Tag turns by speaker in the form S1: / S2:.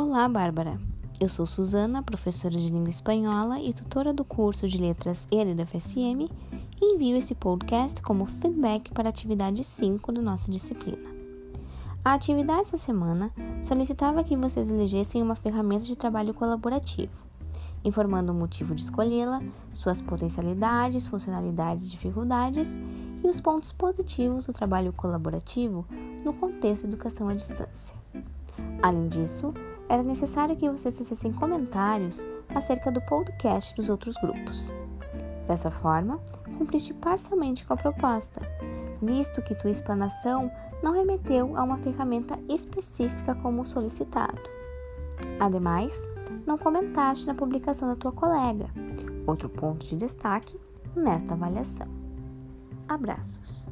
S1: Olá, Bárbara. Eu sou Suzana, professora de língua espanhola e tutora do curso de letras ELE da FSM e envio esse podcast como feedback para a atividade 5 da nossa disciplina. A atividade essa semana solicitava que vocês elegessem uma ferramenta de trabalho colaborativo, informando o motivo de escolhê-la, suas potencialidades, funcionalidades e dificuldades e os pontos positivos do trabalho colaborativo no contexto educação à distância. Além disso, era necessário que vocês fizessem comentários acerca do podcast dos outros grupos. Dessa forma, cumpriste parcialmente com a proposta, visto que tua explanação não remeteu a uma ferramenta específica como solicitado. Ademais, não comentaste na publicação da tua colega, outro ponto de destaque nesta avaliação. Abraços!